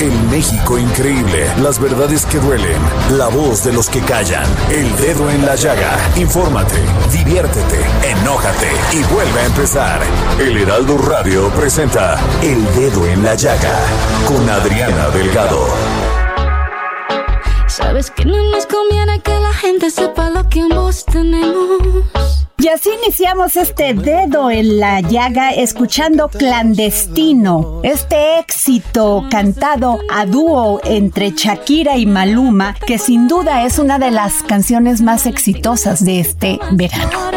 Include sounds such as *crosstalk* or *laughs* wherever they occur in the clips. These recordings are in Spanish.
El México increíble. Las verdades que duelen. La voz de los que callan. El dedo en la llaga. Infórmate, diviértete, enójate y vuelve a empezar. El Heraldo Radio presenta El Dedo en la Llaga con Adriana Delgado. Sabes que no nos conviene que la gente sepa lo que ambos tenemos. Y así iniciamos este dedo en la llaga escuchando Clandestino, este éxito cantado a dúo entre Shakira y Maluma, que sin duda es una de las canciones más exitosas de este verano.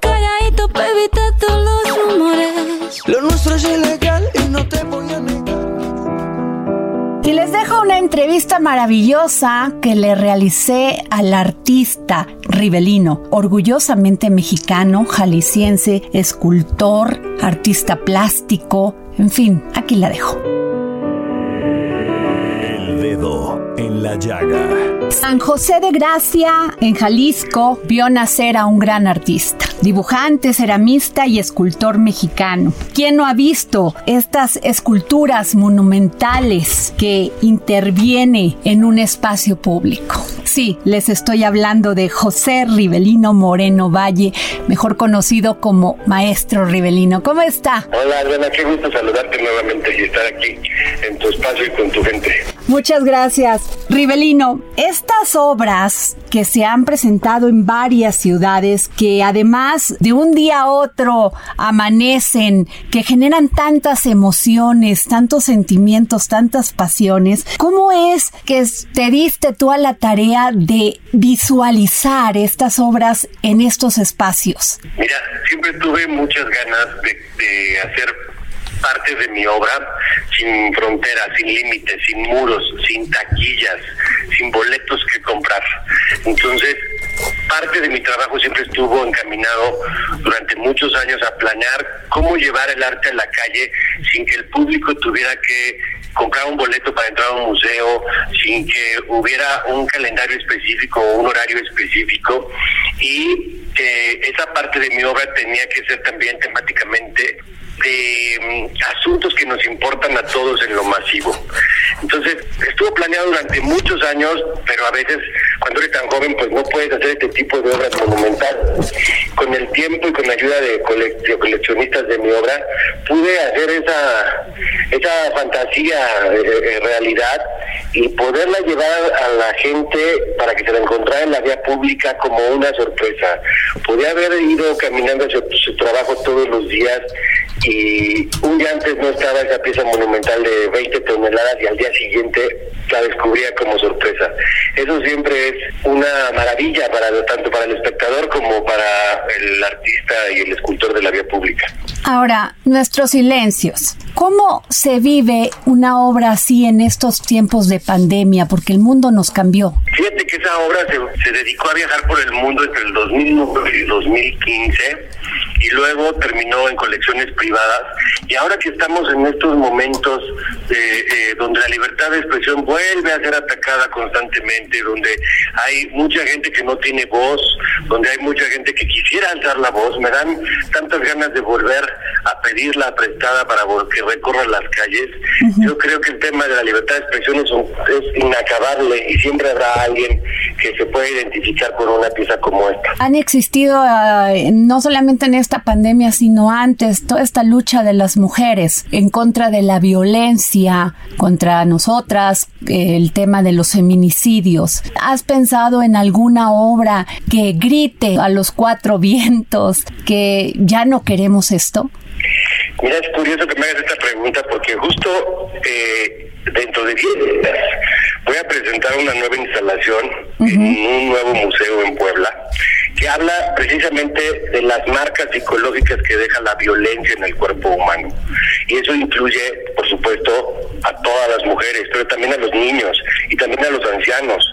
Calladito para evitar todos los rumores. Lo nuestro es ilegal y no te voy a negar. Dejo una entrevista maravillosa que le realicé al artista Rivelino, orgullosamente mexicano, jalisciense, escultor, artista plástico, en fin, aquí la dejo. El Dedo en la Llaga. San José de Gracia, en Jalisco, vio nacer a un gran artista, dibujante, ceramista y escultor mexicano. ¿Quién no ha visto estas esculturas monumentales que interviene en un espacio público? Sí, les estoy hablando de José Rivelino Moreno Valle, mejor conocido como Maestro Rivelino. ¿Cómo está? Hola, Adriana, qué gusto saludarte nuevamente y estar aquí en tu espacio y con tu gente. Muchas gracias. Rivelino, estas obras que se han presentado en varias ciudades, que además de un día a otro amanecen, que generan tantas emociones, tantos sentimientos, tantas pasiones, ¿cómo es que te diste tú a la tarea de visualizar estas obras en estos espacios? Mira, siempre tuve muchas ganas de, de hacer parte de mi obra sin fronteras, sin límites, sin muros, sin taquillas, sin boletos que comprar. Entonces, parte de mi trabajo siempre estuvo encaminado durante muchos años a planear cómo llevar el arte a la calle sin que el público tuviera que comprar un boleto para entrar a un museo, sin que hubiera un calendario específico o un horario específico y que esa parte de mi obra tenía que ser también temáticamente de mm, asuntos que nos importan a todos en lo masivo. Entonces, estuvo planeado durante muchos años, pero a veces cuando eres tan joven, pues no puedes hacer este tipo de obras monumentales. Con el tiempo y con la ayuda de, de coleccionistas de mi obra, pude hacer esa, esa fantasía eh, eh, realidad y poderla llevar a la gente para que se la encontrara en la vía pública como una sorpresa. Podía haber ido caminando hacia su trabajo todos los días y un día antes no estaba esa pieza monumental de 20 toneladas y al día siguiente la descubría como sorpresa. Eso siempre es una maravilla para tanto para el espectador como para el artista y el escultor de la vía pública. Ahora, nuestros silencios. ¿Cómo se vive una obra así en estos tiempos de pandemia? Porque el mundo nos cambió. Fíjate que esa obra se, se dedicó a viajar por el mundo entre el 2009 y 2015 y luego terminó en colecciones privadas y ahora que estamos en estos momentos de, eh, donde la libertad de expresión vuelve a ser atacada constantemente, donde hay mucha gente que no tiene voz, donde hay mucha gente que quisiera alzar la voz, me dan tantas ganas de volver a pedirla prestada para que recorran las calles. Yo creo que el tema de la libertad de expresión es, un- es inacabable y siempre habrá alguien que se puede identificar con una pieza como esta. Han existido eh, no solamente en esta pandemia, sino antes, toda esta lucha de las mujeres en contra de la violencia contra nosotras, el tema de los feminicidios. ¿Has pensado en alguna obra que grite a los cuatro vientos que ya no queremos esto? Mira, es curioso que me hagas esta pregunta porque justo eh, dentro de 10 días voy a presentar una nueva instalación en un nuevo museo en Puebla habla precisamente de las marcas psicológicas que deja la violencia en el cuerpo humano. Y eso incluye, por supuesto, a todas las mujeres, pero también a los niños y también a los ancianos.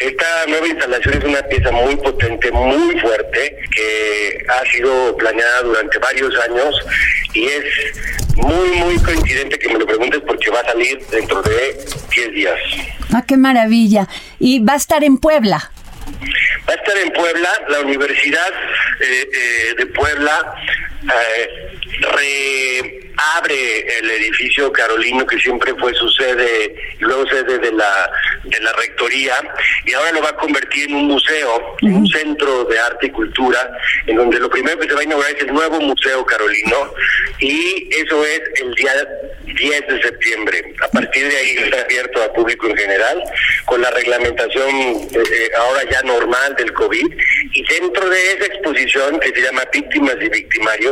Esta nueva instalación es una pieza muy potente, muy fuerte, que ha sido planeada durante varios años y es muy, muy coincidente que me lo preguntes porque va a salir dentro de 10 días. Ah, qué maravilla. Y va a estar en Puebla. Va a estar en Puebla, la Universidad eh, eh, de Puebla eh, reabre el edificio carolino que siempre fue su sede y luego sede de la de la rectoría y ahora lo va a convertir en un museo, en un centro de arte y cultura, en donde lo primero que se va a inaugurar es el nuevo museo carolino y eso es el día 10 de septiembre. A partir de ahí está abierto al público en general con la reglamentación eh, eh, ahora ya normal del COVID y dentro de esa exposición que se llama Víctimas y Victimarios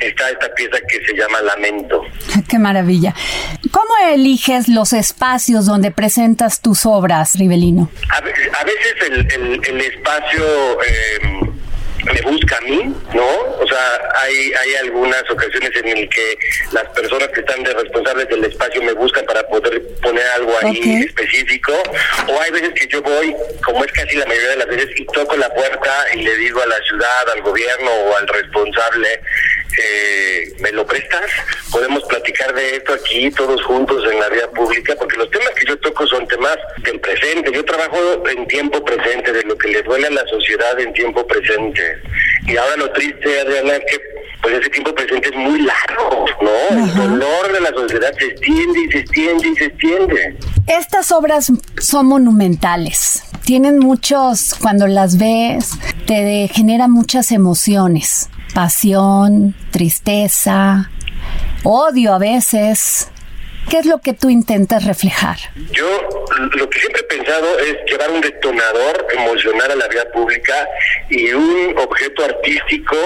está esta pieza que se llama Lamento. *laughs* Qué maravilla. ¿Cómo eliges los espacios donde presentas tus obras, Rivelino? A, veces el, espacio... Eh, me busca a mí, ¿no? O sea, hay, hay algunas ocasiones en las que las personas que están de responsables del espacio me buscan para poder poner algo ahí específico, o hay veces que yo voy, como es casi la mayoría de las veces, y toco la puerta y le digo a la ciudad, al gobierno o al responsable, eh, ¿me lo prestas? Podemos platicar de esto aquí todos juntos en la vía pública, porque los temas que yo toco son temas del presente. Yo trabajo en tiempo presente, de lo que le duele a la sociedad en tiempo presente. Y ahora lo triste, Adriana, es que pues ese tiempo presente es muy largo, ¿no? El dolor de la sociedad se extiende y se extiende y se extiende. Estas obras son monumentales. Tienen muchos, cuando las ves, te generan muchas emociones pasión, tristeza, odio a veces. ¿Qué es lo que tú intentas reflejar? Yo lo que siempre he pensado es llevar un detonador emocional a la vida pública y un objeto artístico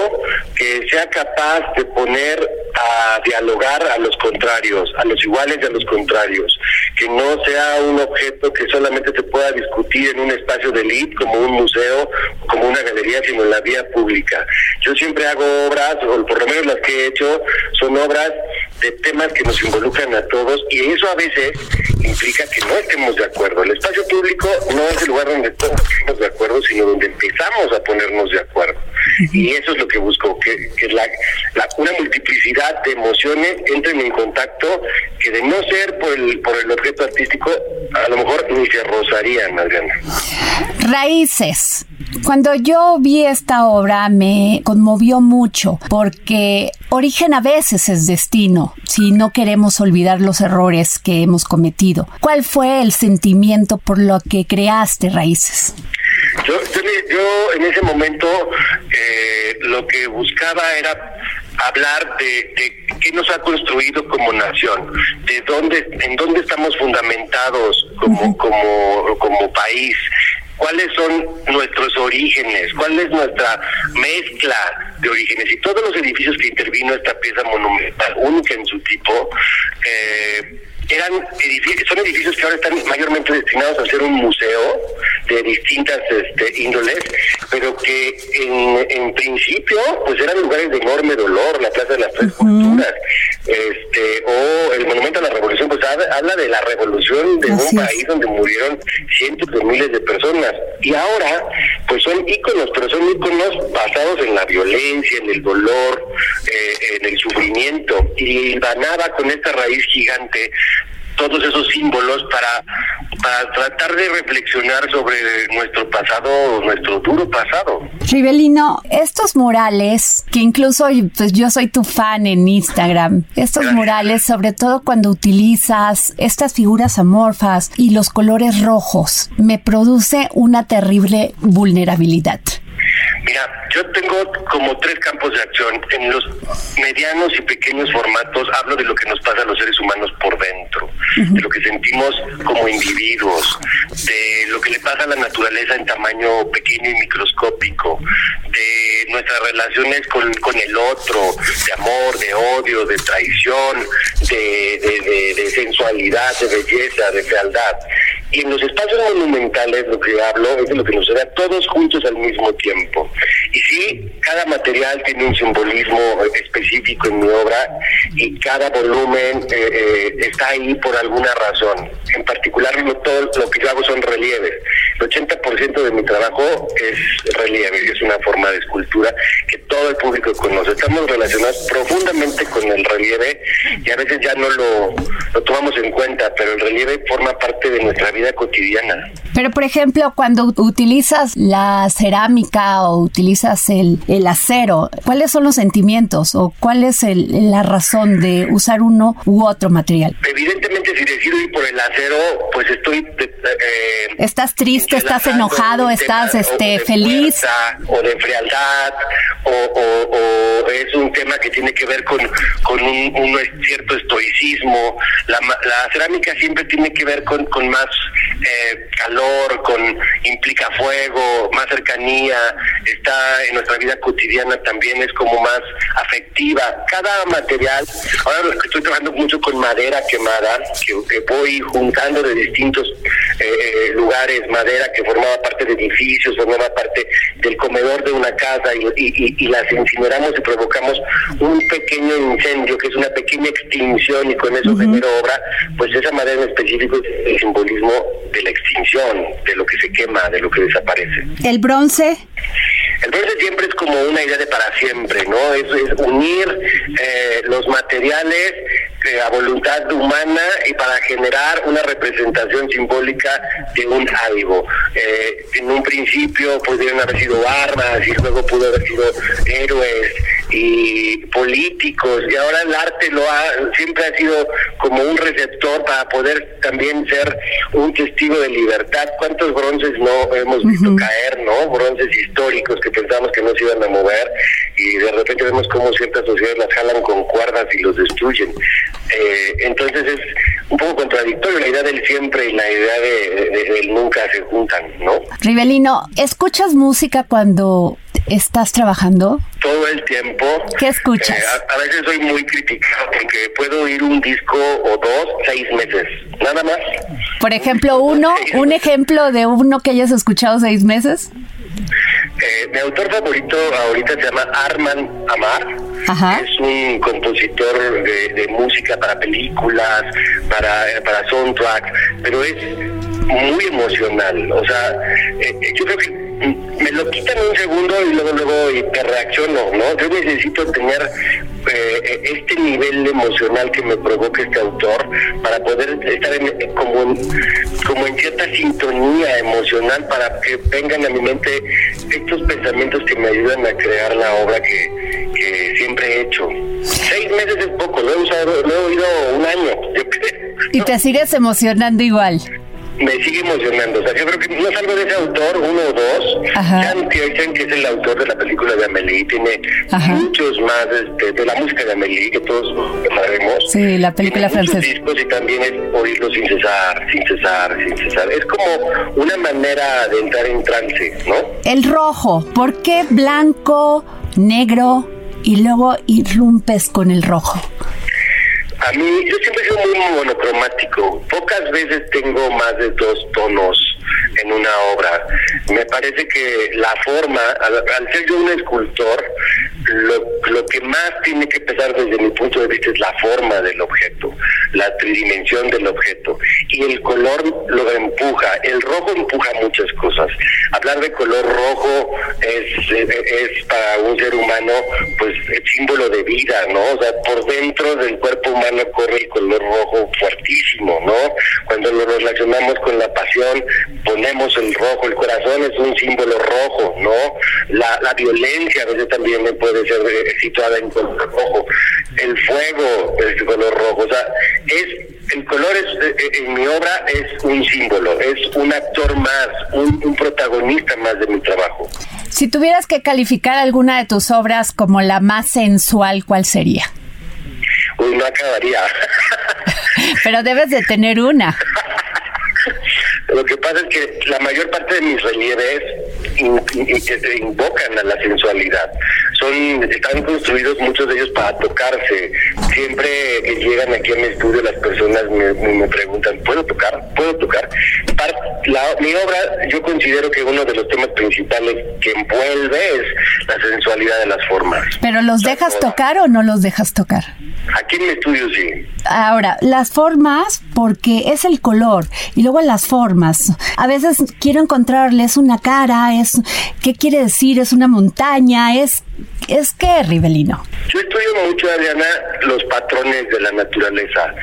que sea capaz de poner a dialogar a los contrarios, a los iguales y a los contrarios, que no sea un objeto que solamente se pueda discutir en un espacio de elite como un museo, como una galería, sino en la vía pública. Yo siempre hago obras, o por lo menos las que he hecho, son obras de temas que nos involucran a todos y eso a veces implica que no estemos de acuerdo. El espacio público no es el lugar donde todos estamos de acuerdo, sino donde empezamos a ponernos de acuerdo. Y eso es lo que busco, que, que la, una multiplicidad de emociones entren en contacto que de no ser por el, por el objeto artístico, a lo mejor ni se rozarían, Adriana. Raíces. Cuando yo vi esta obra me conmovió mucho porque origen a veces es destino si no queremos olvidar los errores que hemos cometido. ¿Cuál fue el sentimiento por lo que creaste Raíces? Yo, yo, en ese momento eh, lo que buscaba era hablar de, qué nos ha construido como nación, de dónde, en dónde estamos fundamentados como, como, como país, cuáles son nuestros orígenes, cuál es nuestra mezcla de orígenes. Y todos los edificios que intervino esta pieza monumental, única en su tipo, eh, eran edificios, son edificios que ahora están mayormente destinados a ser un museo de distintas este, índoles, pero que en, en principio pues eran lugares de enorme dolor, la Plaza de las Tres Culturas, este, o el Monumento a la Revolución, pues habla de la revolución de un país donde murieron cientos de miles de personas. Y ahora, pues son íconos, pero son íconos basados en la violencia, en el dolor, eh, en el sufrimiento. Y ganaba con esta raíz gigante todos esos símbolos para, para tratar de reflexionar sobre nuestro pasado, nuestro duro pasado. Rivelino, estos murales, que incluso pues yo soy tu fan en Instagram, estos murales, sobre todo cuando utilizas estas figuras amorfas y los colores rojos, me produce una terrible vulnerabilidad. Mira, yo tengo como tres campos de acción. En los medianos y pequeños formatos hablo de lo que nos pasa a los seres humanos por dentro, de lo que sentimos como individuos, de lo que le pasa a la naturaleza en tamaño pequeño y microscópico, de nuestras relaciones con, con el otro, de amor, de odio, de traición, de, de, de sensualidad, de belleza, de fealdad. Y en los espacios monumentales lo que hablo es de lo que nos da todos juntos al mismo tiempo. Y sí, cada material tiene un simbolismo específico en mi obra y cada volumen eh, eh, está ahí por alguna razón. En particular, todo lo que yo hago son relieves. El 80% de mi trabajo es relieve, es una forma de escultura que todo el público conoce. Estamos relacionados profundamente con el relieve y a veces ya no lo, lo tomamos en cuenta, pero el relieve forma parte de nuestra vida cotidiana. Pero, por ejemplo, cuando utilizas la cerámica o utilizas el, el acero, ¿cuáles son los sentimientos o cuál es el, la razón de usar uno u otro material? Evidentemente, si decido ir por el acero, pues estoy... Eh, ¿Estás triste, estás enojado, estás este feliz? o de frialdad, o, o, es un tema que tiene que ver con, con un, un cierto estoicismo. La, la cerámica siempre tiene que ver con, con más eh, calor, con implica fuego, más cercanía, está en nuestra vida cotidiana también es como más afectiva. Cada material, ahora estoy trabajando mucho con madera quemada, que, voy juntando de distintos eh, eh, lugares, madera que formaba parte de edificios, formaba parte del comedor de una casa y, las incineramos y provocamos un pequeño incendio, que es una pequeña extinción y con eso genero obra, pues esa madera en específico es el simbolismo de la extinción, de lo que se quema, de lo que desaparece. ¿El bronce? El bronce siempre es como una idea de para siempre, ¿no? Es, es unir eh, los materiales eh, a voluntad humana y para generar una representación simbólica de un algo. Eh, en un principio pudieron haber sido armas y luego pudo haber sido héroes y políticos y ahora el arte lo ha siempre ha sido como un receptor para poder también ser un testigo de libertad. ¿Cuántos bronces no hemos visto caer, no? Bronces históricos que pensamos que no se iban a mover y de repente vemos cómo ciertas sociedades las jalan con cuerdas y los destruyen. Eh, entonces es un poco contradictorio la idea del siempre y la idea de, del nunca se juntan, ¿no? Rivelino, ¿escuchas música cuando estás trabajando? Todo el tiempo. ¿Qué escuchas? Eh, a, veces soy muy criticado porque puedo oír un disco o dos seis meses, nada más. Por ejemplo, uno, un ejemplo de uno que hayas escuchado seis meses. Eh, mi autor favorito ahorita se llama Arman Amar. Es un compositor de, música para películas, para, para soundtrack, pero es muy emocional. O sea, eh, yo creo que me lo quitan un segundo y luego luego y te reacciono, ¿no? Yo necesito tener eh, este nivel emocional que me provoca este autor para poder estar en, como, como en cierta sintonía emocional para que vengan a mi mente estos pensamientos que me ayudan a crear la obra que, siempre he hecho. Seis meses es poco, lo he usado, lo he oído un año. Y te sigues emocionando igual me sigue emocionando. O sea, yo creo que no salgo de ese autor, uno o dos. Ajá. dicen que es el autor de la película de Amelie, tiene muchos más este, de la música de Amelie, que todos sabemos. Sí, la película francesa. discos y también es oírlo sin cesar, sin cesar, sin cesar. Es como una manera de entrar en trance, ¿no? El rojo, ¿por qué blanco, negro y luego irrumpes con el rojo? A mí, yo siempre sido muy monocromático. Pocas veces tengo más de dos tonos en una obra. Me parece que la forma, al, ser yo un escultor, lo, lo que más tiene que pesar desde mi punto de vista es la forma del objeto, la tridimensión del objeto. Y el color lo empuja. El rojo empuja muchas cosas. Hablar de color rojo es, es para un ser humano, pues, el símbolo de vida, ¿no? O sea, por dentro del cuerpo humano corre el color rojo fuertísimo, ¿no? Cuando lo relacionamos con la pasión, ponemos el rojo. El corazón es un símbolo rojo, ¿no? La, la violencia a veces también puede ser eh, situada en color rojo. El fuego es color rojo. O sea, es el color es, eh, eh, en mi obra es un símbolo, es un actor más, un, un, protagonista más de mi trabajo. Si tuvieras que calificar alguna de tus obras como la más sensual, ¿cuál sería? Uy, no acabaría. *laughs* *laughs* Pero debes de tener una. *laughs* Lo que pasa es que la mayor parte de mis relieves invocan a la sensualidad. Son, están construidos muchos de ellos para tocarse. Siempre que llegan aquí a mi estudio las personas me, preguntan, ¿puedo tocar? ¿Puedo tocar? mi obra, yo considero que uno de los temas principales que envuelve es la sensualidad de las formas. ¿Pero los dejas tocar o no los dejas tocar? Aquí en mi estudio sí. Ahora, las formas, porque es el color, y luego las formas. A veces quiero encontrarles una cara, es qué quiere decir, es una montaña, es ¿Es que, Rivelino? Yo estudio mucho, Adriana, los patrones de la naturaleza.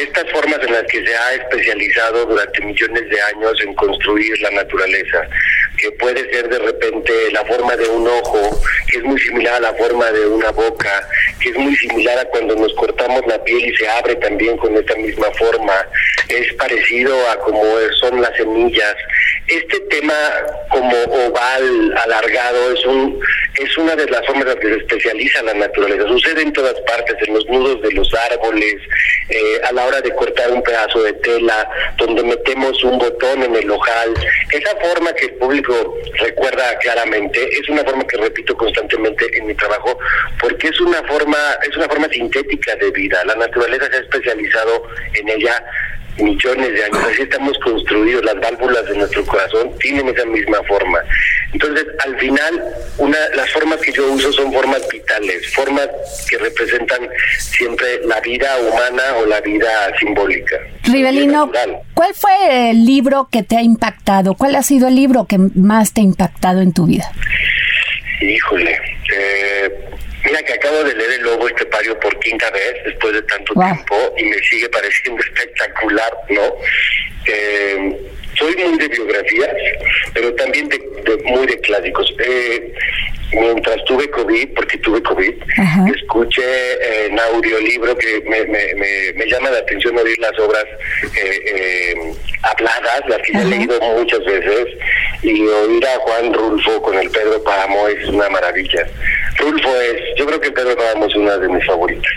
Estas formas en las que se ha especializado durante millones de años en construir la naturaleza, que puede ser de repente la forma de un ojo, que es muy similar a la forma de una boca, que es muy similar a cuando nos cortamos la piel y se abre también con esta misma forma. Es parecido a como son las semillas. Este tema como oval, alargado, es un es una de las formas en las que se especializa la naturaleza. Sucede en todas partes, en los nudos de los árboles, eh, a la hora de cortar un pedazo de tela, donde metemos un botón en el ojal. Esa forma que el público recuerda claramente es una forma que repito constantemente en mi trabajo, porque es una forma, es una forma sintética de vida. La naturaleza se ha especializado en ella millones de años. Así estamos construidos, las válvulas de nuestro corazón tienen esa misma forma. Entonces, al final, una, las formas que yo uso son formas vitales, formas que representan siempre la vida humana o la vida simbólica. Rivelino, ¿cuál fue el libro que te ha impactado? ¿Cuál ha sido el libro que más te ha impactado en tu vida? Híjole, eh, Mira que acabo de leer El Lobo Estepario por quinta vez después de tanto tiempo y me sigue pareciendo espectacular, ¿no? Eh, soy muy de biografías, pero también de, muy de clásicos. Eh, mientras tuve COVID, porque tuve COVID, escuché en audiolibro que me, me, me, llama la atención oír las obras eh, eh, habladas, las que he leído muchas veces, y oír a Juan Rulfo con el Pedro Páramo es una maravilla. Rulfo es, yo creo que Pedro Páramo es una de mis favoritas.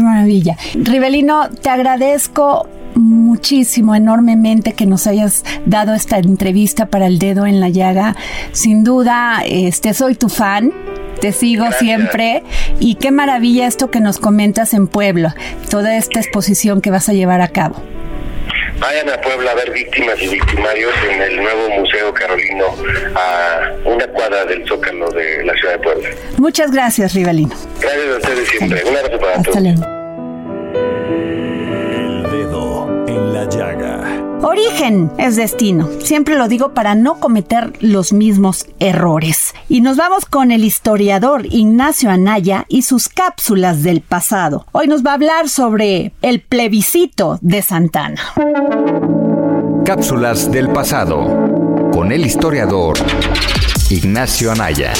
Maravilla. Rivelino, te agradezco muchísimo, enormemente que nos hayas dado esta entrevista para el dedo en la llaga. Sin duda, este soy tu fan. Te sigo siempre y qué maravilla esto que nos comentas en Puebla, toda esta exposición que vas a llevar a cabo. Vayan a Puebla a ver víctimas y victimarios en el nuevo Museo Carolino, a una cuadra del Zócalo de la ciudad de Puebla. Muchas gracias, Rivalino. Gracias a ustedes siempre. Un abrazo para Hasta todos. Luego. Origen es destino. Siempre lo digo para no cometer los mismos errores. Y nos vamos con el historiador Ignacio Anaya y sus cápsulas del pasado. Hoy nos va a hablar sobre el plebiscito de Santana. Cápsulas del pasado con el historiador Ignacio Anaya.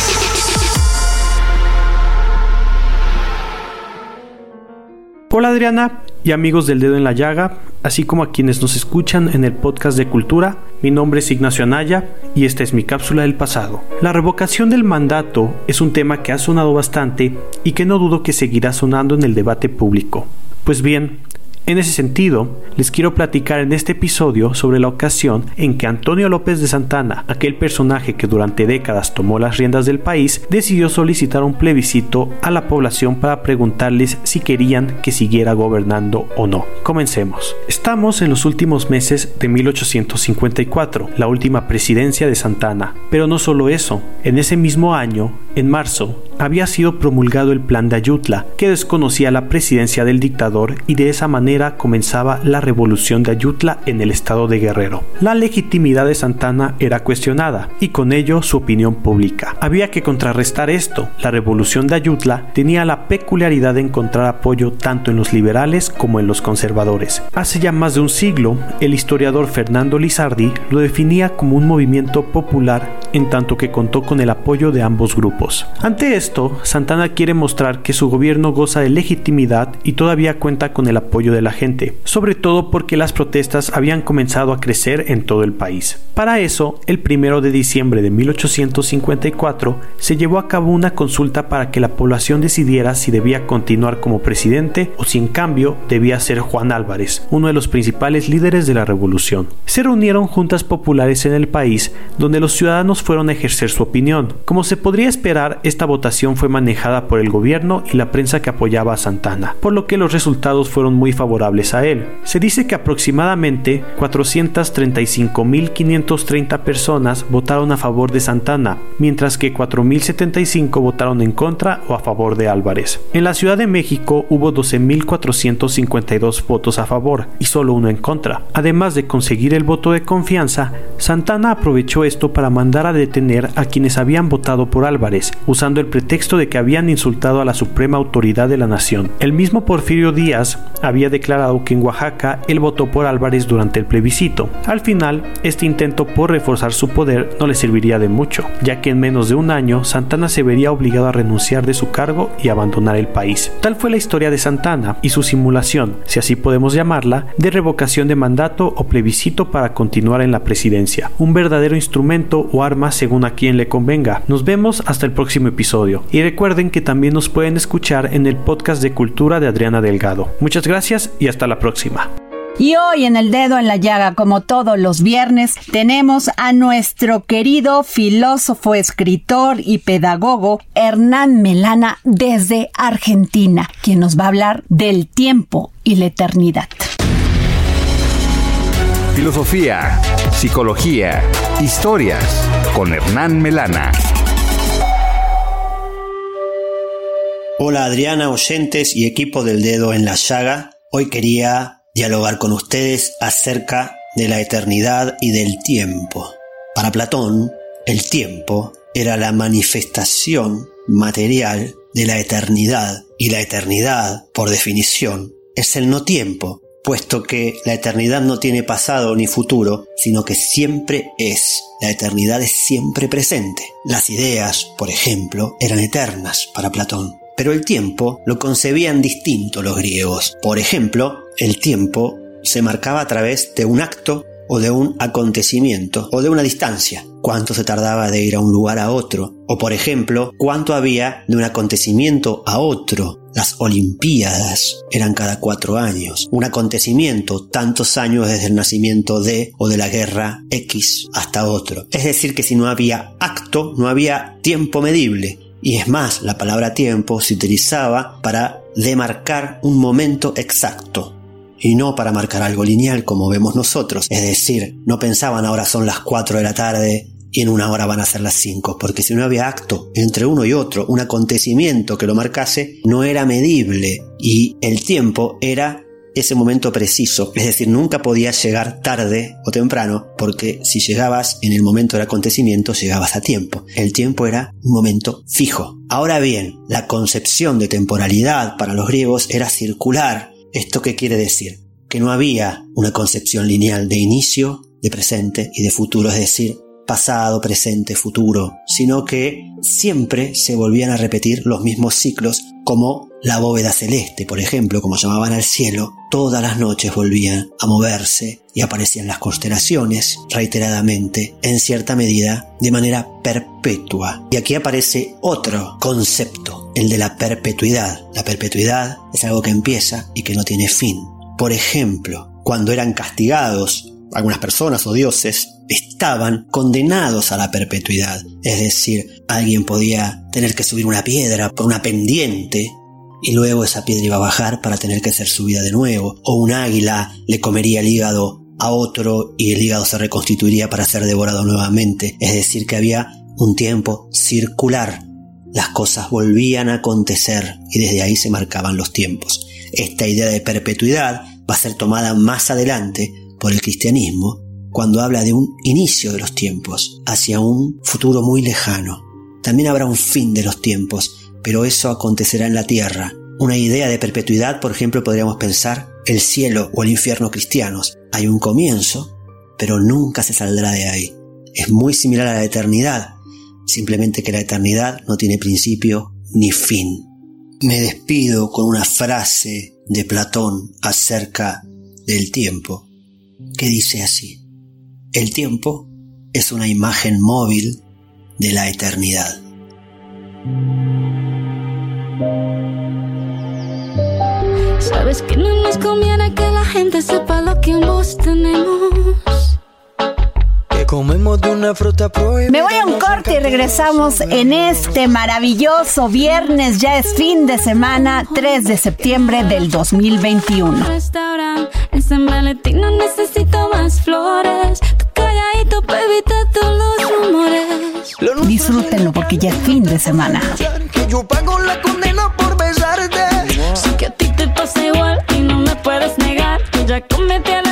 Hola Adriana y amigos del dedo en la llaga, así como a quienes nos escuchan en el podcast de cultura, mi nombre es Ignacio Anaya y esta es mi cápsula del pasado. La revocación del mandato es un tema que ha sonado bastante y que no dudo que seguirá sonando en el debate público. Pues bien, en ese sentido, les quiero platicar en este episodio sobre la ocasión en que Antonio López de Santana, aquel personaje que durante décadas tomó las riendas del país, decidió solicitar un plebiscito a la población para preguntarles si querían que siguiera gobernando o no. Comencemos. Estamos en los últimos meses de 1854, la última presidencia de Santana, pero no solo eso, en ese mismo año, en marzo, había sido promulgado el plan de Ayutla, que desconocía la presidencia del dictador y de esa manera comenzaba la revolución de Ayutla en el estado de Guerrero. La legitimidad de Santana era cuestionada y con ello su opinión pública. Había que contrarrestar esto. La revolución de Ayutla tenía la peculiaridad de encontrar apoyo tanto en los liberales como en los conservadores. Hace ya más de un siglo, el historiador Fernando Lizardi lo definía como un movimiento popular en tanto que contó con el apoyo de ambos grupos. Ante esto, Santana quiere mostrar que su gobierno goza de legitimidad y todavía cuenta con el apoyo de la gente, sobre todo porque las protestas habían comenzado a crecer en todo el país. Para eso, el primero de diciembre de 1854 se llevó a cabo una consulta para que la población decidiera si debía continuar como presidente o si en cambio debía ser Juan Álvarez, uno de los principales líderes de la revolución. Se reunieron juntas populares en el país donde los ciudadanos fueron a ejercer su opinión. Como se podría esperar, esta votación fue manejada por el gobierno y la prensa que apoyaba a Santana, por lo que los resultados fueron muy favorables a él. Se dice que aproximadamente 435.530 personas votaron a favor de Santana, mientras que 4.075 votaron en contra o a favor de Álvarez. En la Ciudad de México hubo 12.452 votos a favor y solo uno en contra. Además de conseguir el voto de confianza, Santana aprovechó esto para mandar a detener a quienes habían votado por Álvarez, usando el pretexto de que habían insultado a la suprema autoridad de la nación. El mismo Porfirio Díaz había declarado que en Oaxaca él votó por Álvarez durante el plebiscito. Al final, este intento por reforzar su poder no le serviría de mucho, ya que en menos de un año Santana se vería obligado a renunciar de su cargo y abandonar el país. Tal fue la historia de Santana y su simulación, si así podemos llamarla, de revocación de mandato o plebiscito para continuar en la presidencia. Un verdadero instrumento o arma según a quien le convenga. Nos vemos hasta el próximo episodio y recuerden que también nos pueden escuchar en el podcast de cultura de Adriana Delgado. Muchas gracias y hasta la próxima. Y hoy en el dedo en la llaga, como todos los viernes, tenemos a nuestro querido filósofo, escritor y pedagogo Hernán Melana desde Argentina, quien nos va a hablar del tiempo y la eternidad. Filosofía, psicología, historias con Hernán Melana. Hola Adriana, oyentes y equipo del dedo en la llaga. Hoy quería dialogar con ustedes acerca de la eternidad y del tiempo. Para Platón, el tiempo era la manifestación material de la eternidad y la eternidad, por definición, es el no tiempo, puesto que la eternidad no tiene pasado ni futuro, sino que siempre es. La eternidad es siempre presente. Las ideas, por ejemplo, eran eternas para Platón. Pero el tiempo lo concebían distinto los griegos. Por ejemplo, el tiempo se marcaba a través de un acto o de un acontecimiento o de una distancia. Cuánto se tardaba de ir a un lugar a otro. O por ejemplo, cuánto había de un acontecimiento a otro. Las Olimpiadas eran cada cuatro años. Un acontecimiento tantos años desde el nacimiento de o de la guerra X hasta otro. Es decir, que si no había acto, no había tiempo medible. Y es más, la palabra tiempo se utilizaba para demarcar un momento exacto y no para marcar algo lineal como vemos nosotros. Es decir, no pensaban ahora son las 4 de la tarde y en una hora van a ser las 5, porque si no había acto entre uno y otro, un acontecimiento que lo marcase, no era medible y el tiempo era ese momento preciso, es decir, nunca podías llegar tarde o temprano, porque si llegabas en el momento del acontecimiento, llegabas a tiempo. El tiempo era un momento fijo. Ahora bien, la concepción de temporalidad para los griegos era circular. ¿Esto qué quiere decir? Que no había una concepción lineal de inicio, de presente y de futuro, es decir, pasado, presente, futuro, sino que siempre se volvían a repetir los mismos ciclos como la bóveda celeste, por ejemplo, como llamaban al cielo, todas las noches volvían a moverse y aparecían las constelaciones reiteradamente, en cierta medida, de manera perpetua. Y aquí aparece otro concepto, el de la perpetuidad. La perpetuidad es algo que empieza y que no tiene fin. Por ejemplo, cuando eran castigados algunas personas o dioses estaban condenados a la perpetuidad. Es decir, alguien podía tener que subir una piedra por una pendiente y luego esa piedra iba a bajar para tener que ser subida de nuevo. O un águila le comería el hígado a otro y el hígado se reconstituiría para ser devorado nuevamente. Es decir, que había un tiempo circular las cosas volvían a acontecer y desde ahí se marcaban los tiempos. Esta idea de perpetuidad va a ser tomada más adelante por el cristianismo cuando habla de un inicio de los tiempos hacia un futuro muy lejano. También habrá un fin de los tiempos, pero eso acontecerá en la tierra. Una idea de perpetuidad, por ejemplo, podríamos pensar el cielo o el infierno cristianos. Hay un comienzo, pero nunca se saldrá de ahí. Es muy similar a la eternidad, simplemente que la eternidad no tiene principio ni fin. Me despido con una frase de Platón acerca del tiempo, que dice así. El tiempo es una imagen móvil de la eternidad. Sabes que no nos conviene que la gente sepa lo que ambos tenemos. Me voy a un corte y regresamos en este maravilloso viernes, ya es fin de semana, 3 de septiembre del 2021. En San Valentín no necesito más flores. Calladito para evitar todos los rumores. Disfrútenlo porque ya es fin de semana. Que yo pago la condena por besarte. Sé que a ti te pasa igual y no me puedes negar. que Ya cometí el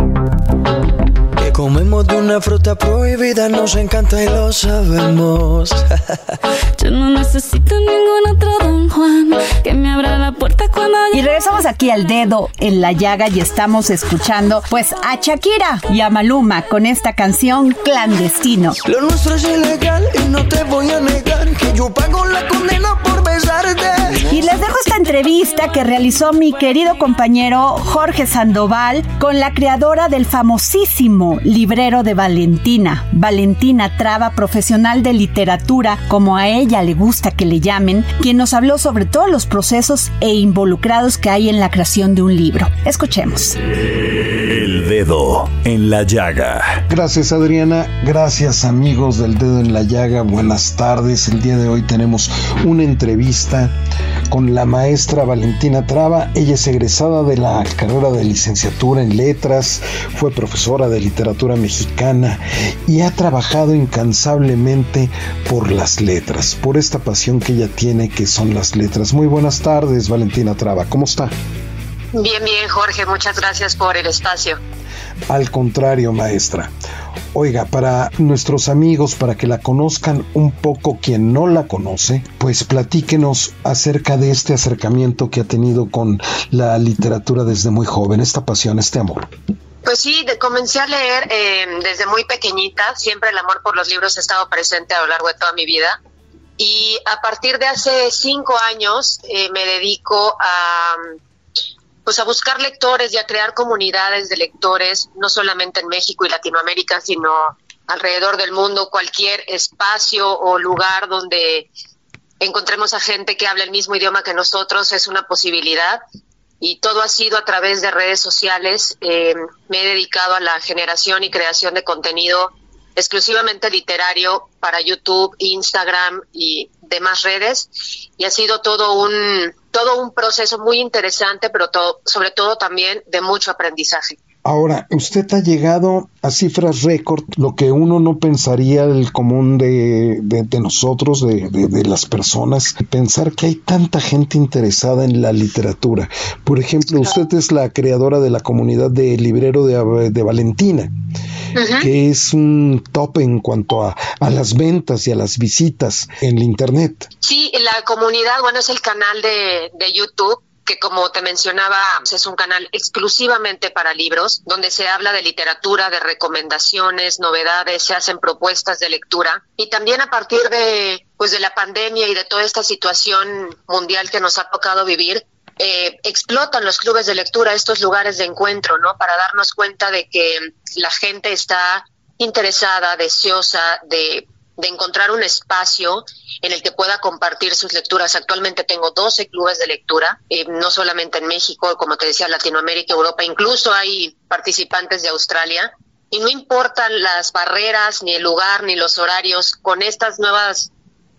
Comemos de una fruta prohibida, nos encanta y lo sabemos. *laughs* Yo no necesito ningún otro Don Juan que me abra la puerta cuando Y regresamos aquí al dedo en la llaga y estamos escuchando pues a Shakira y a Maluma con esta canción clandestino. Lo nuestro es ilegal y no te voy a negar que yo pago la condena por besarte. Y les dejo esta entrevista que realizó mi querido compañero Jorge Sandoval con la creadora del famosísimo librero de Valentina, Valentina Traba, profesional de literatura, como a ella le gusta que le llamen, quien nos habló sobre todos los procesos e involucrados que hay en la creación de un libro. Escuchemos. El dedo en la llaga. Gracias Adriana, gracias amigos del dedo en la llaga, buenas tardes. El día de hoy tenemos una entrevista con la maestra Valentina Traba. Ella es egresada de la carrera de licenciatura en letras, fue profesora de literatura mexicana y ha trabajado incansablemente por las letras, por esta pasión que ella tiene que son las letras. Muy buenas tardes Valentina Traba, ¿cómo está? Bien, bien, Jorge, muchas gracias por el espacio. Al contrario, maestra. Oiga, para nuestros amigos, para que la conozcan un poco quien no la conoce, pues platíquenos acerca de este acercamiento que ha tenido con la literatura desde muy joven, esta pasión, este amor. Pues sí, de- comencé a leer eh, desde muy pequeñita, siempre el amor por los libros ha estado presente a lo largo de toda mi vida. Y a partir de hace cinco años eh, me dedico a, pues a buscar lectores y a crear comunidades de lectores, no solamente en México y Latinoamérica, sino alrededor del mundo, cualquier espacio o lugar donde encontremos a gente que habla el mismo idioma que nosotros es una posibilidad y todo ha sido a través de redes sociales. Eh, me he dedicado a la generación y creación de contenido exclusivamente literario para YouTube, Instagram y demás redes y ha sido todo un todo un proceso muy interesante, pero sobre todo también de mucho aprendizaje. Ahora, usted ha llegado a cifras récord, lo que uno no pensaría el común de, de- de nosotros, de, de- de las personas, pensar que hay tanta gente interesada en la literatura. Por ejemplo, usted es la creadora de la comunidad de librero de, que es un top en cuanto a, a las ventas y a las visitas en la Internet. Sí, la comunidad, bueno, es el canal de, de YouTube que como te mencionaba es un canal exclusivamente para libros, donde se habla de literatura, de recomendaciones, novedades, se hacen propuestas de lectura y también a partir de pues de la pandemia y de toda esta situación mundial que nos ha tocado vivir, eh, explotan los clubes de lectura, estos lugares de encuentro, ¿no? Para darnos cuenta de que la gente está interesada, deseosa de encontrar un espacio en el que pueda compartir sus lecturas. Actualmente tengo 12 clubes de lectura, eh, no solamente en México, como te decía, Latinoamérica, Europa, incluso hay participantes de Australia. Y no importan las barreras, ni el lugar, ni los horarios, con estas nuevas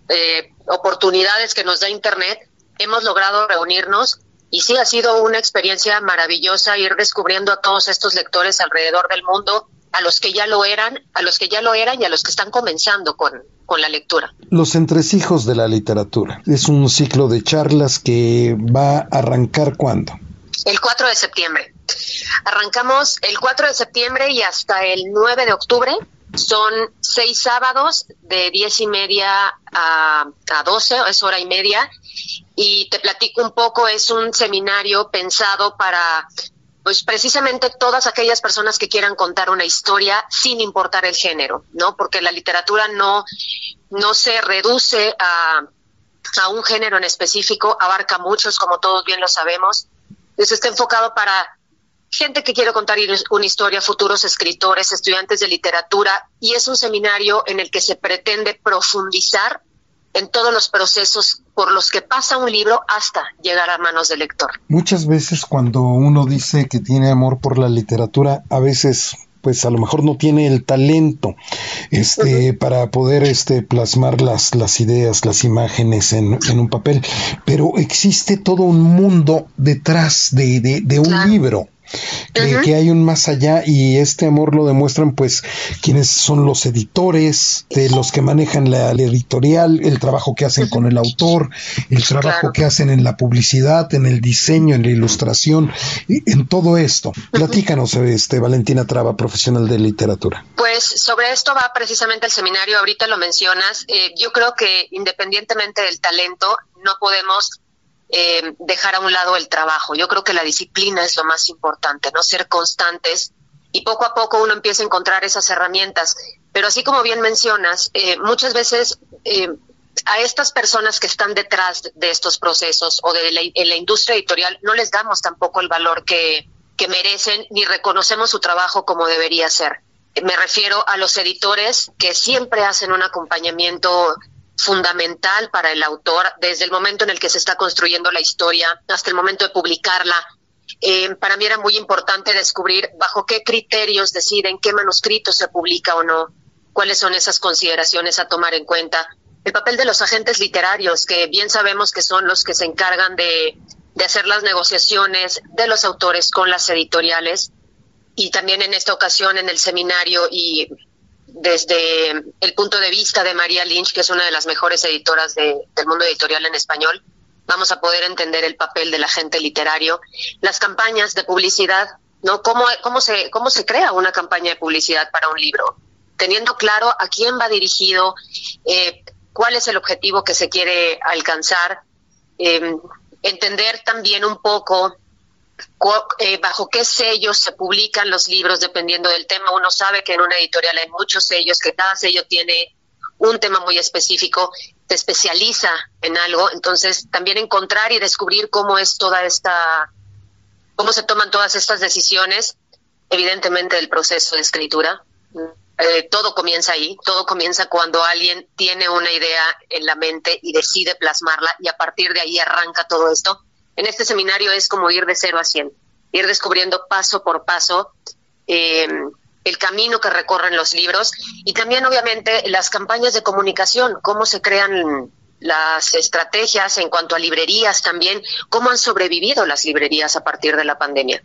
eh, oportunidades que nos da Internet, hemos logrado reunirnos y sí, ha sido una experiencia maravillosa ir descubriendo a todos estos lectores alrededor del mundo, a los que ya lo eran, a los que ya lo eran y a los que están comenzando con, con la lectura. Los entresijos de la literatura. Es un ciclo de charlas que va a arrancar cuándo? El 4 de septiembre. Arrancamos el 4 de septiembre y hasta el 9 de octubre. Son seis sábados de diez y media a, a 12, es hora y media, y te platico un poco, es un seminario pensado para pues precisamente todas aquellas personas que quieran contar una historia sin importar el género, ¿no? Porque la literatura no, no se reduce a, a un género en específico, abarca muchos, como todos bien lo sabemos. Entonces está enfocado para gente que quiere contar una historia, futuros escritores, estudiantes de literatura, y es un seminario en el que se pretende profundizar en todos los procesos por los que pasa un libro hasta llegar a manos del lector. Muchas veces cuando uno dice que tiene amor por la literatura, a veces pues a lo mejor no tiene el talento este para poder este plasmar las, las ideas, las imágenes en, en un papel, pero existe todo un mundo detrás de, de, de un libro que, hay un más allá y este amor lo demuestran pues quienes son los editores, de los que manejan la, editorial, el trabajo que hacen con el autor, el trabajo que hacen en la publicidad, en el diseño, en la ilustración, en todo esto. Platícanos, este Valentina Traba, profesional de literatura. Pues sobre esto va precisamente el seminario, ahorita lo mencionas. Eh, yo creo que independientemente del talento, no podemos eh, dejar a un lado el trabajo. Yo creo que la disciplina es lo más importante, no ser constantes y poco a poco uno empieza a encontrar esas herramientas. Pero así como bien mencionas, eh, muchas veces eh, a estas personas que están detrás de estos procesos o de la, en la industria editorial no les damos tampoco el valor que, que merecen ni reconocemos su trabajo como debería ser. Me refiero a los editores que siempre hacen un acompañamiento fundamental para el autor desde el momento en el que se está construyendo la historia hasta el momento de publicarla. Eh, para mí era muy importante descubrir bajo qué criterios deciden qué manuscrito se publica o no, cuáles son esas consideraciones a tomar en cuenta. El papel de los agentes literarios, que bien sabemos que son los que se encargan de, de hacer las negociaciones de los autores con las editoriales. Y también en esta ocasión en el seminario y desde el punto de vista de María Lynch, que es una de las mejores editoras del mundo editorial en español, vamos a poder entender el papel del agente literario, las campañas de publicidad, ¿no? ¿Cómo, cómo, se, cómo se crea una campaña de publicidad para un libro? Teniendo claro a quién va dirigido, eh, cuál es el objetivo que se quiere alcanzar, eh, entender también un poco eh, bajo qué sellos se publican los libros dependiendo del tema. Uno sabe que en una editorial hay muchos sellos, que cada sello tiene un tema muy específico, se especializa en algo, entonces también encontrar y descubrir cómo es toda esta, cómo se toman todas estas decisiones, evidentemente el proceso de escritura. Eh, todo comienza ahí, todo comienza cuando alguien tiene una idea en la mente y decide plasmarla y a partir de ahí arranca todo esto en este seminario es como ir de cero a cien, ir descubriendo paso por paso eh, el camino que recorren los libros y también obviamente las campañas de comunicación, cómo se crean las estrategias en cuanto a librerías también, cómo han sobrevivido las librerías a partir de la pandemia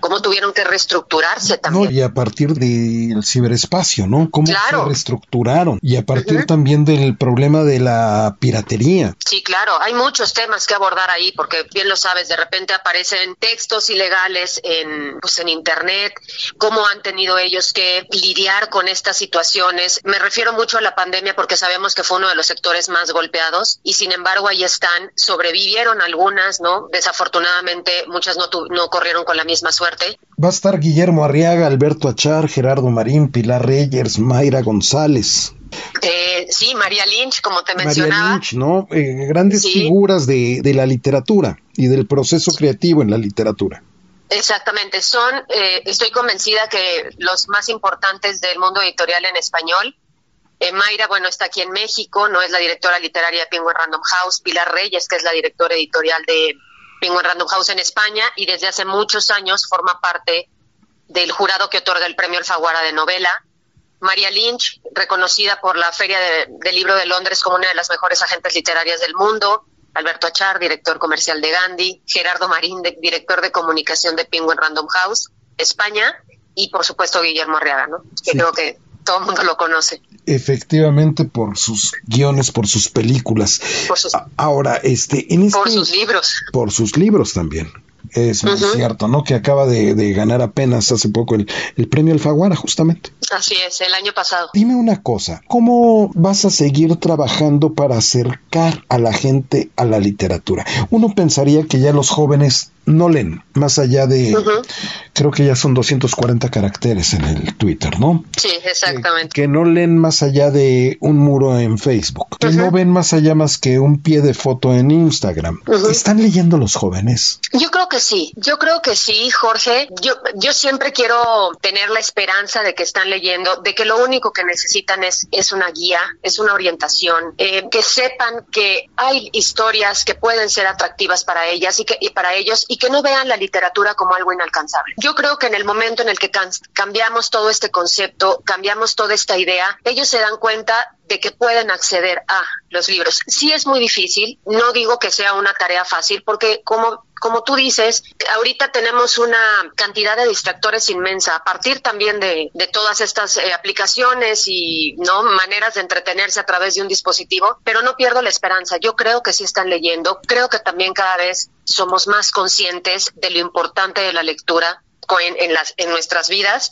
cómo tuvieron que reestructurarse también. y a partir del ciberespacio, ¿no? Cómo se reestructuraron. Y a partir también del problema de la piratería. Sí, claro, hay muchos temas que abordar ahí, porque bien lo sabes, de repente aparecen textos ilegales en, pues, en Internet, cómo han tenido ellos que lidiar con estas situaciones. Me refiero mucho a la pandemia porque sabemos que fue uno de los sectores más golpeados y sin embargo ahí están, sobrevivieron algunas, ¿no? Desafortunadamente muchas no, no corrieron con la misma suerte. Va a estar Guillermo Arriaga, Alberto Achar, Gerardo Marín, Pilar Reyes, Mayra González. Eh, sí, María Lynch, como te mencionaba. María Lynch, ¿no? Eh, grandes figuras de, la literatura y del proceso creativo en la literatura. Exactamente, son, eh, estoy convencida que los más importantes del mundo editorial en español, Eh, Mayra, bueno, está aquí en México, no es la directora literaria de Penguin Random House. Pilar Reyes, que es la directora editorial de Penguin Random House en España y desde hace muchos años forma parte del jurado que otorga el premio Alfaguara de novela. María Lynch, reconocida por la Feria del Libro de Londres como una de las mejores agentes literarias del mundo. Alberto Achar, director comercial de Gandhi, Gerardo Marín, director de comunicación de Penguin Random House, España, y por supuesto Guillermo Arriaga, ¿no? que creo que todo el mundo lo conoce. Efectivamente, por sus guiones, por sus películas. Ahora, este, en este, Por sus libros. Por sus libros también. Es muy cierto, ¿no? Que acaba de, ganar apenas hace poco el, el premio Alfaguara, justamente. Así es, el año pasado. Dime una cosa, ¿cómo vas a seguir trabajando para acercar a la gente a la literatura? Uno pensaría que ya los jóvenes no leen más allá de, creo que ya son 240 caracteres en el Twitter, ¿no? Sí, exactamente. Que, no leen más allá de un muro en Facebook, que no ven más allá más que un pie de foto en Instagram. ¿Están leyendo los jóvenes? Yo creo que sí, yo creo que sí, Jorge. Yo, yo siempre quiero tener la esperanza de que están leyendo, de que lo único que necesitan es, es una guía, es una orientación, eh, que sepan que hay historias que pueden ser atractivas para ellas y, que, y para ellos y que no vean la literatura como algo inalcanzable. Yo creo que en el momento en el que cambiamos todo este concepto, cambiamos toda esta idea, ellos se dan cuenta de que pueden acceder a los libros. Sí es muy difícil, no digo que sea una tarea fácil, porque como como tú dices, ahorita tenemos una cantidad de distractores inmensa, a partir también de, todas estas eh, aplicaciones y no maneras de entretenerse a través de un dispositivo, pero no pierdo la esperanza. Yo creo que sí están leyendo, creo que también cada vez somos más conscientes de lo importante de la lectura en, nuestras vidas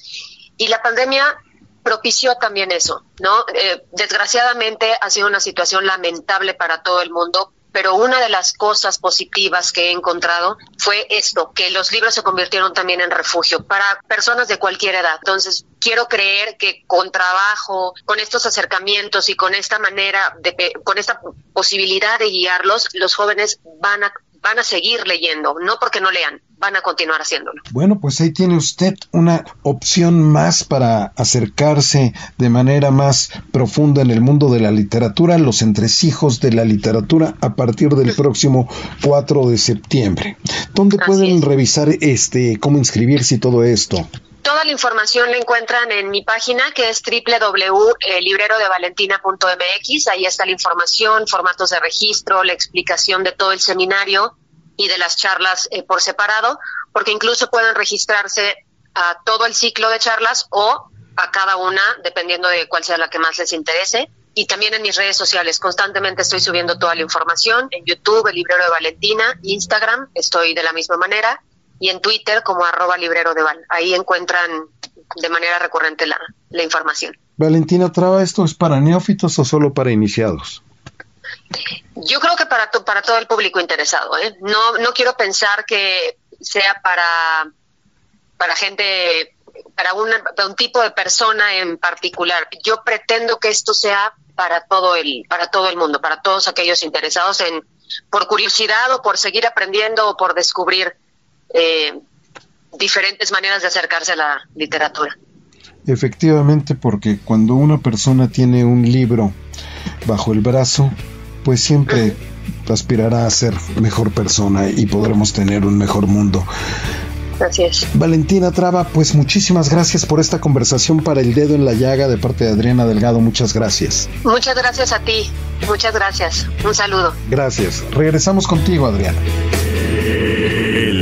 y la pandemia propició también eso, ¿no? Eh, desgraciadamente ha sido una situación lamentable para todo el mundo, pero una de las cosas positivas que he encontrado fue esto, que los libros se convirtieron también en refugio para personas de cualquier edad. Entonces, quiero creer que con trabajo, con estos acercamientos y con esta manera, con esta posibilidad de guiarlos, los jóvenes van a van a seguir leyendo, no porque no lean, van a continuar haciéndolo. Bueno, pues ahí tiene usted una opción más para acercarse de manera más profunda en el mundo de la literatura, los entresijos de la literatura a partir del próximo 4 de septiembre. ¿Dónde pueden revisar este cómo inscribirse y todo esto? Toda la información la encuentran en mi página que es www.librerodevalentina.mx. Ahí está la información, formatos de registro, la explicación de todo el seminario y de las charlas eh, por separado, porque incluso pueden registrarse a todo el ciclo de charlas o a cada una, dependiendo de cuál sea la que más les interese. Y también en mis redes sociales, constantemente estoy subiendo toda la información, en YouTube, el librero de Valentina, Instagram, estoy de la misma manera y en Twitter como arroba librero de Val. Ahí encuentran de manera recurrente la, la información. Valentina Traba, ¿esto es para neófitos o solo para iniciados? Yo creo que para, para todo el público interesado. ¿eh? No, no quiero pensar que sea para, para gente, para, para un tipo de persona en particular. Yo pretendo que esto sea para todo el, para todo el mundo, para todos aquellos interesados en, por curiosidad o por seguir aprendiendo o por descubrir eh, diferentes maneras de acercarse a la literatura. Efectivamente, porque cuando una persona tiene un libro bajo el brazo, pues siempre aspirará a ser mejor persona y podremos tener un mejor mundo. Así es. Valentina Traba, pues muchísimas gracias por esta conversación para el dedo en la llaga de parte de Adriana Delgado. Muchas gracias. Muchas gracias a ti. Muchas gracias. Un saludo. Gracias. Regresamos contigo, Adriana.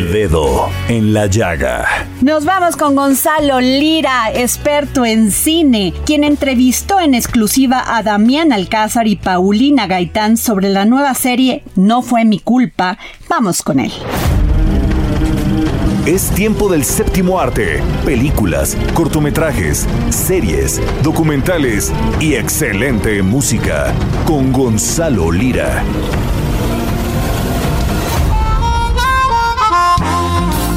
El dedo en la llaga. Nos vamos con Gonzalo Lira, experto en cine, quien entrevistó en exclusiva a Damián Alcázar y Paulina Gaitán sobre la nueva serie No fue mi culpa. Vamos con él. Es tiempo del séptimo arte, películas, cortometrajes, series, documentales y excelente música con Gonzalo Lira.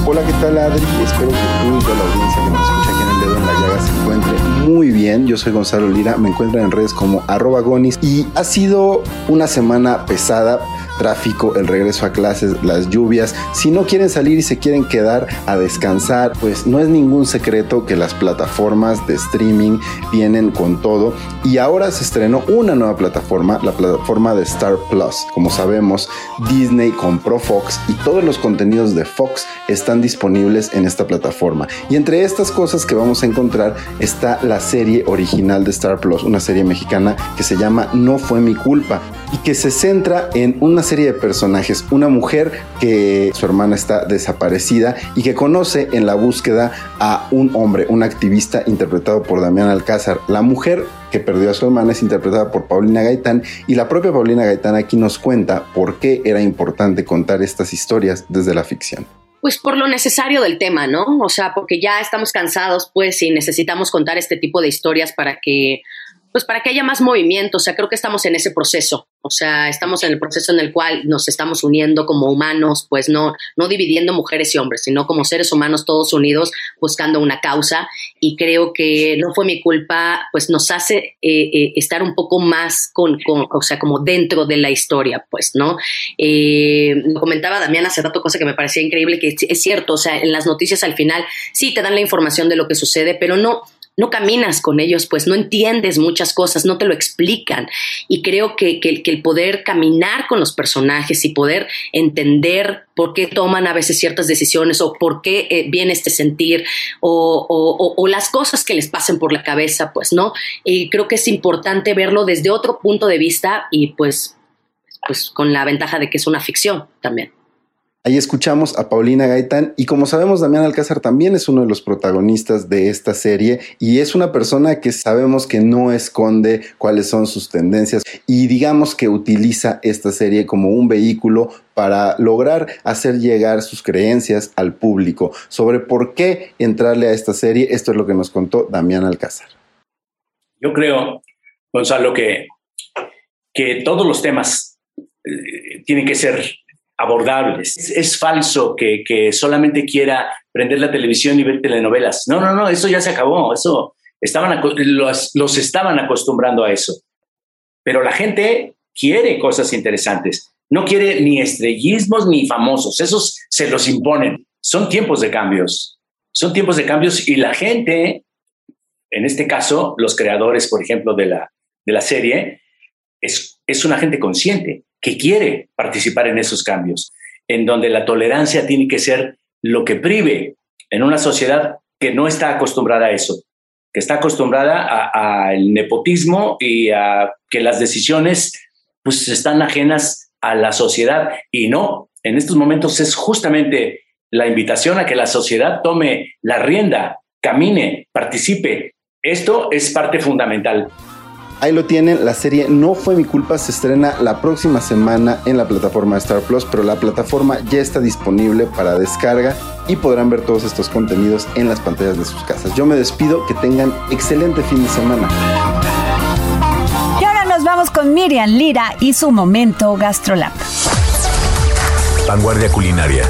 Hola, ¿qué tal Adri? Espero que tú y toda la audiencia que nos escucha aquí en el dedo en la llaga se encuentre muy bien. Yo soy Gonzalo Lira, me encuentran en redes como arroba gonis y ha sido una semana pesada tráfico, el regreso a clases, las lluvias. Si no quieren salir y se quieren quedar a descansar, pues no es ningún secreto que las plataformas de streaming vienen con todo. Y ahora se estrenó una nueva plataforma, la plataforma de Star Plus. Como sabemos, Disney compró Fox y todos los contenidos de Fox están disponibles en esta plataforma. Y entre estas cosas que vamos a encontrar está la serie original de Star Plus, una serie mexicana que se llama No fue mi culpa y que se centra en una serie de personajes, una mujer que su hermana está desaparecida y que conoce en la búsqueda a un hombre, un activista interpretado por Damián Alcázar. La mujer que perdió a su hermana es interpretada por Paulina Gaitán y la propia Paulina Gaitán aquí nos cuenta por qué era importante contar estas historias desde la ficción. Pues por lo necesario del tema, ¿no? O sea, porque ya estamos cansados, pues, y necesitamos contar este tipo de historias para que pues para que haya más movimiento, o sea, creo que estamos en ese proceso, o sea, estamos en el proceso en el cual nos estamos uniendo como humanos, pues no, no dividiendo mujeres y hombres, sino como seres humanos todos unidos buscando una causa y creo que no fue mi culpa, pues nos hace eh, eh, estar un poco más con, o sea, como dentro de la historia, pues, ¿no? Eh, comentaba Damián hace rato, cosa que me parecía increíble, que es cierto, o sea, en las noticias al final sí te dan la información de lo que sucede, pero no, no caminas con ellos, pues no entiendes muchas cosas, no te lo explican. Y creo que, el poder caminar con los personajes y poder entender por qué toman a veces ciertas decisiones o por qué eh, viene este sentir o, las cosas que les pasen por la cabeza, pues no. Y creo que es importante verlo desde otro punto de vista y pues, pues con la ventaja de que es una ficción también. Ahí escuchamos a Paulina Gaitán y como sabemos Damián Alcázar también es uno de los protagonistas de esta serie y es una persona que sabemos que no esconde cuáles son sus tendencias y digamos que utiliza esta serie como un vehículo para lograr hacer llegar sus creencias al público sobre por qué entrarle a esta serie. Esto es lo que nos contó Damián Alcázar. Yo creo, Gonzalo, que, que todos los temas eh, tienen que ser abordables. Es, falso que, que, solamente quiera prender la televisión y ver telenovelas. No, no, no, eso ya se acabó. Eso estaban los, los estaban acostumbrando a eso. Pero la gente quiere cosas interesantes. No quiere ni estrellismos ni famosos. Esos se los imponen. Son tiempos de cambios. Son tiempos de cambios y la gente, en este caso, los creadores, por ejemplo, de la, de la serie, es, es una gente consciente que quiere participar en esos cambios, en donde la tolerancia tiene que ser lo que prive en una sociedad que no está acostumbrada a eso, que está acostumbrada al nepotismo y a que las decisiones pues están ajenas a la sociedad y no, en estos momentos es justamente la invitación a que la sociedad tome la rienda, camine, participe. Esto es parte fundamental. Ahí lo tienen, la serie No fue mi culpa se estrena la próxima semana en la plataforma Star Plus, pero la plataforma ya está disponible para descarga y podrán ver todos estos contenidos en las pantallas de sus casas. Yo me despido, que tengan excelente fin de semana. Y ahora nos vamos con Miriam Lira y su momento GastroLab. Vanguardia culinaria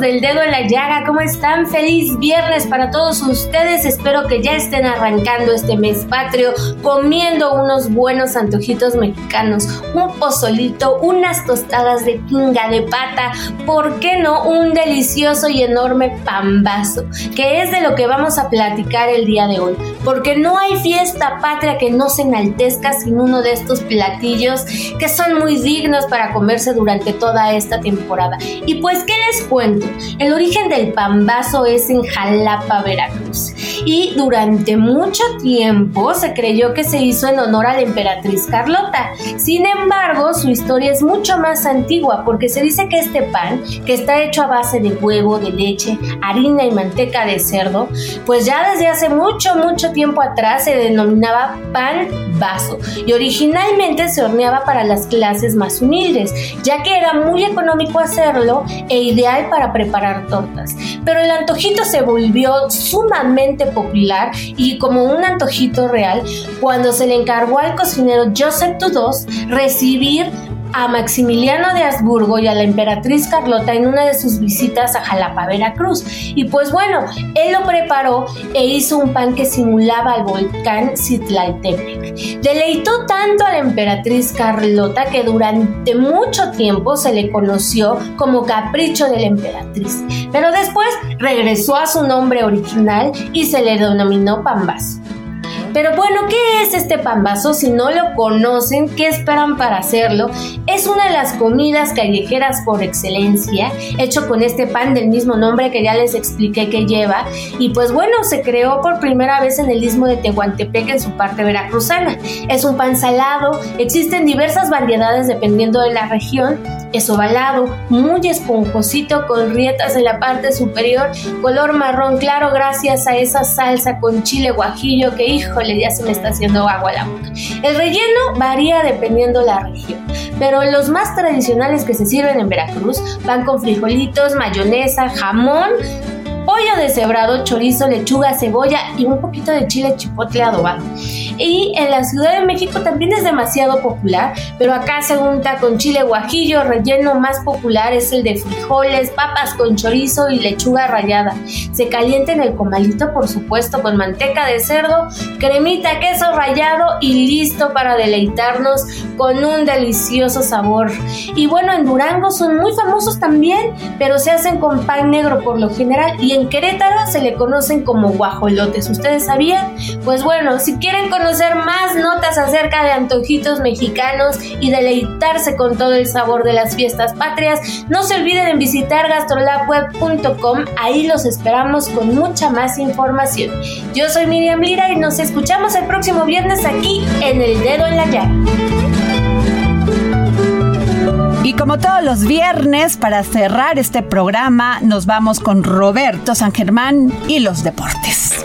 Del dedo en la llaga, ¿cómo están? Feliz viernes para todos ustedes. Espero que ya estén arrancando este mes patrio comiendo unos buenos antojitos mexicanos, un pozolito, unas tostadas de pinga de pata, ¿por qué no un delicioso y enorme pambazo? Que es de lo que vamos a platicar el día de hoy. Porque no hay fiesta patria que no se enaltezca sin uno de estos platillos que son muy dignos para comerse durante toda esta temporada. Y pues, ¿qué les cuento? El origen del pambazo es en Jalapa, Veracruz. Y durante mucho tiempo se creyó que se hizo en honor a la emperatriz Carlota. Sin embargo, su historia es mucho más antigua porque se dice que este pan, que está hecho a base de huevo, de leche, harina y manteca de cerdo, pues ya desde hace mucho, mucho tiempo atrás se denominaba pan vaso y originalmente se horneaba para las clases más humildes, ya que era muy económico hacerlo e ideal para preparar tortas. Pero el antojito se volvió sumamente popular y como un antojito real cuando se le encargó al cocinero Joseph Tudós recibir a Maximiliano de Habsburgo y a la emperatriz Carlota en una de sus visitas a Jalapa, Veracruz. Y pues bueno, él lo preparó e hizo un pan que simulaba al volcán Citlaltepec. Deleitó tanto a la emperatriz Carlota que durante mucho tiempo se le conoció como capricho de la emperatriz. Pero después regresó a su nombre original y se le denominó pambazo. Pero bueno, ¿qué es este pambazo? Si no lo conocen, ¿qué esperan para hacerlo? Es una de las comidas callejeras por excelencia, hecho con este pan del mismo nombre que ya les expliqué que lleva. Y pues bueno, se creó por primera vez en el istmo de Tehuantepec en su parte veracruzana. Es un pan salado, existen diversas variedades dependiendo de la región. Es ovalado, muy esponjosito con rietas en la parte superior, color marrón claro gracias a esa salsa con chile guajillo que hijo ya se me está haciendo agua la boca. El relleno varía dependiendo la región, pero los más tradicionales que se sirven en Veracruz van con frijolitos, mayonesa, jamón, pollo deshebrado, chorizo, lechuga, cebolla y un poquito de chile chipotle adobado. Y en la Ciudad de México también es demasiado popular, pero acá se unta con chile guajillo, relleno más popular es el de frijoles, papas con chorizo y lechuga rallada. Se calienta en el comalito, por supuesto, con manteca de cerdo, cremita, queso rallado y listo para deleitarnos con un delicioso sabor. Y bueno, en Durango son muy famosos también, pero se hacen con pan negro por lo general y en Querétaro se le conocen como guajolotes. ¿Ustedes sabían? Pues bueno, si quieren conocer conocer más notas acerca de antojitos mexicanos y deleitarse con todo el sabor de las fiestas patrias, no se olviden en visitar gastrolabweb.com, ahí los esperamos con mucha más información. Yo soy Miriam Lira y nos escuchamos el próximo viernes aquí en El Dedo en la Llaga. Y como todos los viernes, para cerrar este programa, nos vamos con Roberto San Germán y los deportes.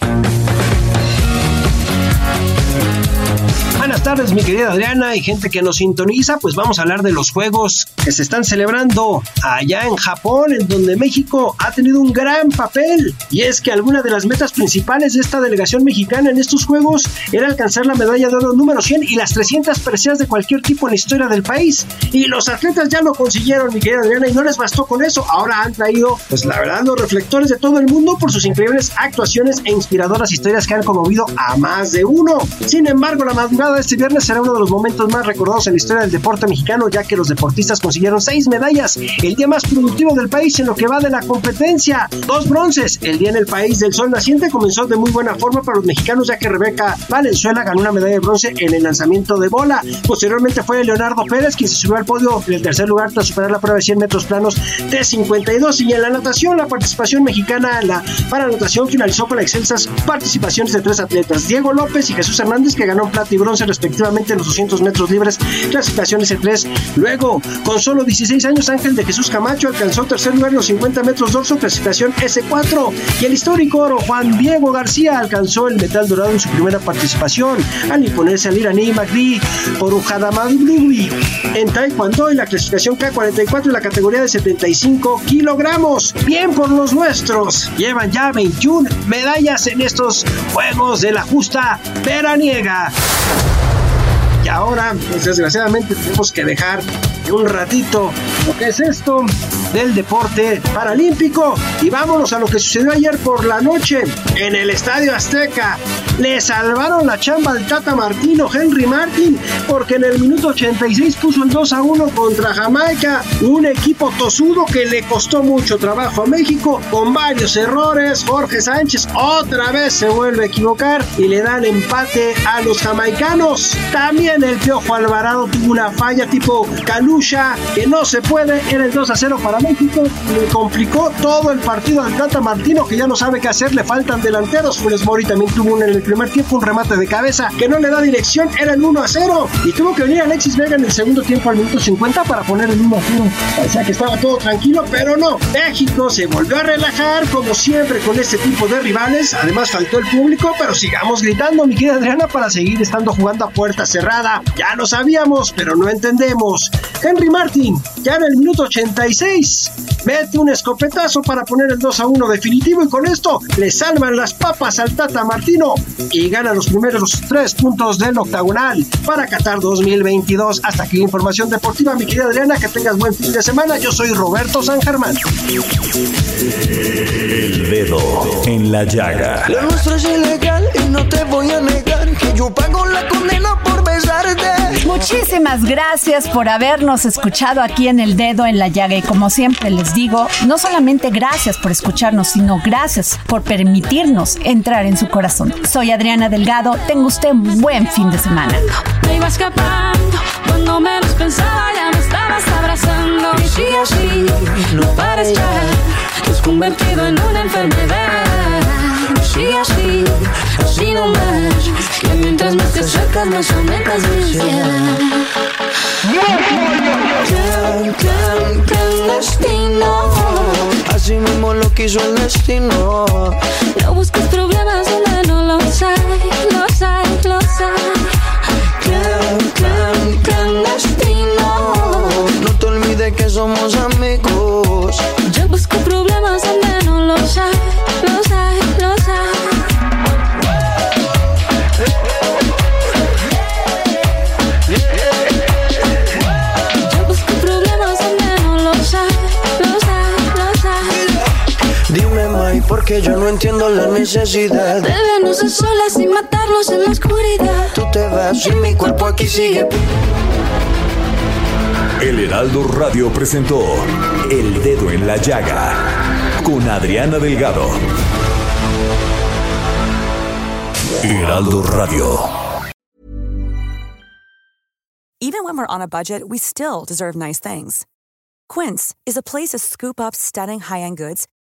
Buenas tardes, mi querida Adriana y gente que nos sintoniza. Pues vamos a hablar de los juegos que se están celebrando allá en Japón, en donde México ha tenido un gran papel. Y es que alguna de las metas principales de esta delegación mexicana en estos juegos era alcanzar la medalla de oro número 100 y las 300 preseas de cualquier tipo en la historia del país. Y los atletas ya lo consiguieron, mi querida Adriana, y no les bastó con eso. Ahora han traído, pues la verdad, los reflectores de todo el mundo por sus increíbles actuaciones e inspiradoras historias que han conmovido a más de uno. Sin embargo, la madrugada este viernes será uno de los momentos más recordados en la historia del deporte mexicano, ya que los deportistas consiguieron seis medallas, el día más productivo del país en lo que va de la competencia, dos bronces. El día en el país del sol naciente comenzó de muy buena forma para los mexicanos, ya que Rebeca Valenzuela ganó una medalla de bronce en el lanzamiento de bola. Posteriormente fue Leonardo Pérez quien se subió al podio en el tercer lugar tras superar la prueba de 100 metros planos de 52. Y en la natación, la participación mexicana en la para natación finalizó con excelsas participaciones de tres atletas, Diego López y Jesús Hernández, que ganó plata y bronce respectivamente en los 200 metros libres, clasificación S3. Luego, con solo 16 años, Ángel de Jesús Camacho alcanzó tercer lugar los 50 metros dorso, clasificación S4. Y el histórico oro Juan Diego García alcanzó el metal dorado en su primera participación, al imponerse al iraní Magdi por Ujadamadului en Taekwondo en la clasificación K44 en la categoría de 75 kilogramos. Bien por los nuestros. Llevan ya 21 medallas en estos Juegos de la Justa Veraniega. Ahora, pues desgraciadamente, tenemos que dejar un ratito lo que es esto del deporte paralímpico. Y vámonos a lo que sucedió ayer por la noche en el Estadio Azteca. Le salvaron la chamba al Tata Martino, Henry Martin, porque en el minuto 86 puso el 2 a 1 contra Jamaica. Un equipo tosudo que le costó mucho trabajo a México, con varios errores. Jorge Sánchez otra vez se vuelve a equivocar y le dan empate a los jamaicanos. También el Piojo Alvarado tuvo una falla tipo Calucha, que no se puede. Era el 2 a 0 para México. Le complicó todo el partido al Tata Martino, que ya no sabe qué hacer. Le faltan delanteros. Funes Mori también tuvo en el primer tiempo un remate de cabeza que no le da dirección. Era el 1 a 0. Y tuvo que venir Alexis Vega en el segundo tiempo al minuto 50 para poner el 1 a 0. Parecía que estaba todo tranquilo, pero no. México se volvió a relajar, como siempre, con este tipo de rivales. Además, faltó el público, pero sigamos gritando, mi querida Adriana, para seguir estando jugando a puerta cerrada ya lo sabíamos, pero no entendemos. Henry Martin, ya en el minuto 86, mete un escopetazo para poner el 2 a 1 definitivo y con esto le salvan las papas al Tata Martino y gana los primeros tres puntos del octagonal para Qatar 2022. Hasta aquí la información deportiva, mi querida Adriana, que tengas buen fin de semana. Yo soy Roberto San Germán. El dedo en la llaga. Lo nuestro es ilegal y no te voy a negar que yo pago la condena por Muchísimas gracias por habernos escuchado aquí en El Dedo en la Llaga y como siempre les digo, no solamente gracias por escucharnos, sino gracias por permitirnos entrar en su corazón. Soy Adriana Delgado, tenga usted un buen fin de semana. Me iba escapando, cuando menos pensaba ya me estabas abrazando. Y así, no pares ya, te has convertido en una enfermedad. Y así, así no más, que mientras más te acercas más aumentas mi ansiedad. Clan, clan, clandestino. Así mismo lo quiso el destino. No busques problemas donde no los hay, los hay, los hay. Clan, clan, clandestino. No te olvides que somos amigos. Yo busco problemas donde Yo no entiendo la necesidad. De vernos a solas y matarnos en la oscuridad. Tú te vas y mi cuerpo aquí sigue. El Heraldo Radio presentó El Dedo en la Llaga con Adriana Delgado. Heraldo Radio. Even when we're on a budget, we still deserve nice things. Quince is a place to scoop up stunning high-end goods